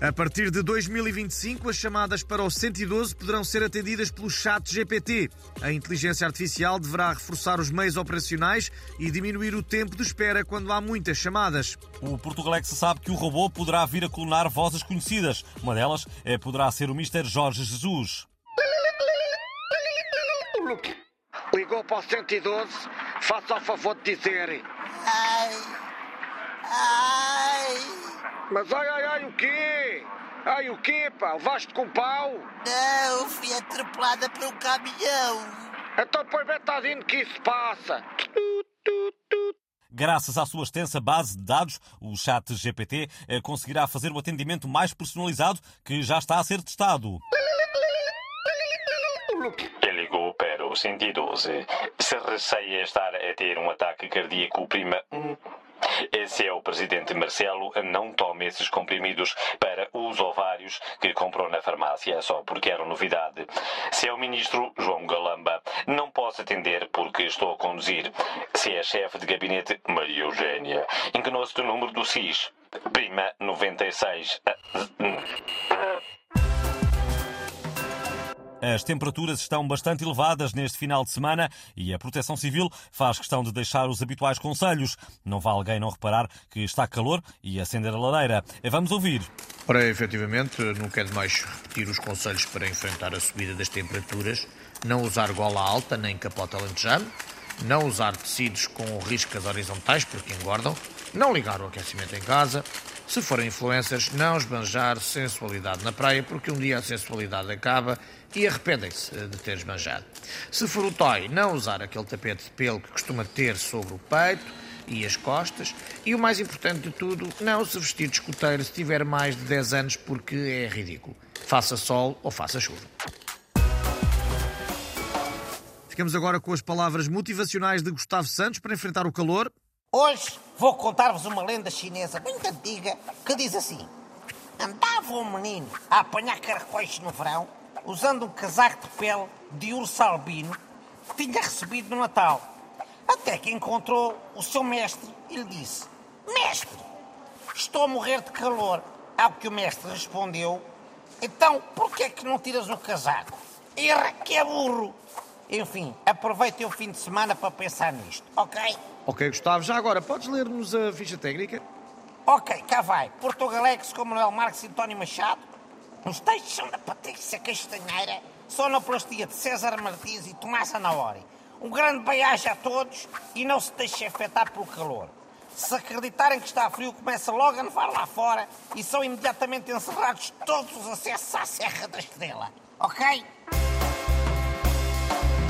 A partir de 2025, as chamadas para o 112 poderão ser atendidas pelo chat GPT. A inteligência artificial deverá reforçar os meios operacionais e diminuir o tempo de espera quando há muitas chamadas. O Portugalex sabe que o robô poderá vir a clonar vozes conhecidas. Uma delas é, poderá ser o Mr. Jorge Jesus. Ligou para o 112, faça o favor de dizer. Ai. Mas ai, ai, ai, o quê? Ai, o quê, pá? Levaste com pau? Não, fui atropelada por um caminhão. Então põe betadine que isso passa. Graças à sua extensa base de dados, o chat GPT eh, conseguirá fazer o atendimento mais personalizado que já está a ser testado. Ele ligou para o 112. Se receia estar a ter um ataque cardíaco, prima. Esse é o presidente Marcelo. Não tome esses comprimidos para os ovários que comprou na farmácia só porque eram novidade. Se é o ministro João Galamba, não posso atender porque estou a conduzir. Se é chefe de gabinete Maria Eugênia, enganou-se do número do SIS. Prima 96. As temperaturas estão bastante elevadas neste final de semana e a Proteção Civil faz questão de deixar os habituais conselhos. Não vá alguém não reparar que está calor e acender a lareira. Vamos ouvir. Ora, efetivamente, nunca é demais repetir os conselhos para enfrentar a subida das temperaturas. Não usar gola alta nem capota alentejano. Não usar tecidos com riscas horizontais porque engordam. Não ligar o aquecimento em casa. Se forem influencers, não esbanjar sensualidade na praia, porque um dia a sensualidade acaba e arrependem-se de ter esbanjado. Se for o toy, não usar aquele tapete de pelo que costuma ter sobre o peito e as costas. E o mais importante de tudo, não se vestir de escoteiro se tiver mais de 10 anos, porque é ridículo. Faça sol ou faça chuva. Ficamos agora com as palavras motivacionais de Gustavo Santos para enfrentar o calor. Hoje vou contar-vos uma lenda chinesa muito antiga que diz assim: Andava um menino a apanhar caracóis no verão usando um casaco de pele de urso albino que tinha recebido no Natal. Até que encontrou o seu mestre e lhe disse: Mestre, estou a morrer de calor. Ao que o mestre respondeu: Então, por que é que não tiras o casaco? Erra que é burro. Enfim, aproveitem o fim de semana para pensar nisto, ok? Ok, Gustavo, já agora, podes ler-nos a ficha técnica? Ok, cá vai. Portugalex com Manuel Marques e António Machado. Os textos são da Patrícia Castanheira, sonoplastia de César Martins e Tomás Anaori. Um grande beijo a todos e não se deixem afetar pelo calor. Se acreditarem que está frio, começa logo a nevar lá fora e são imediatamente encerrados todos os acessos à Serra da Estrela. Ok? Bye.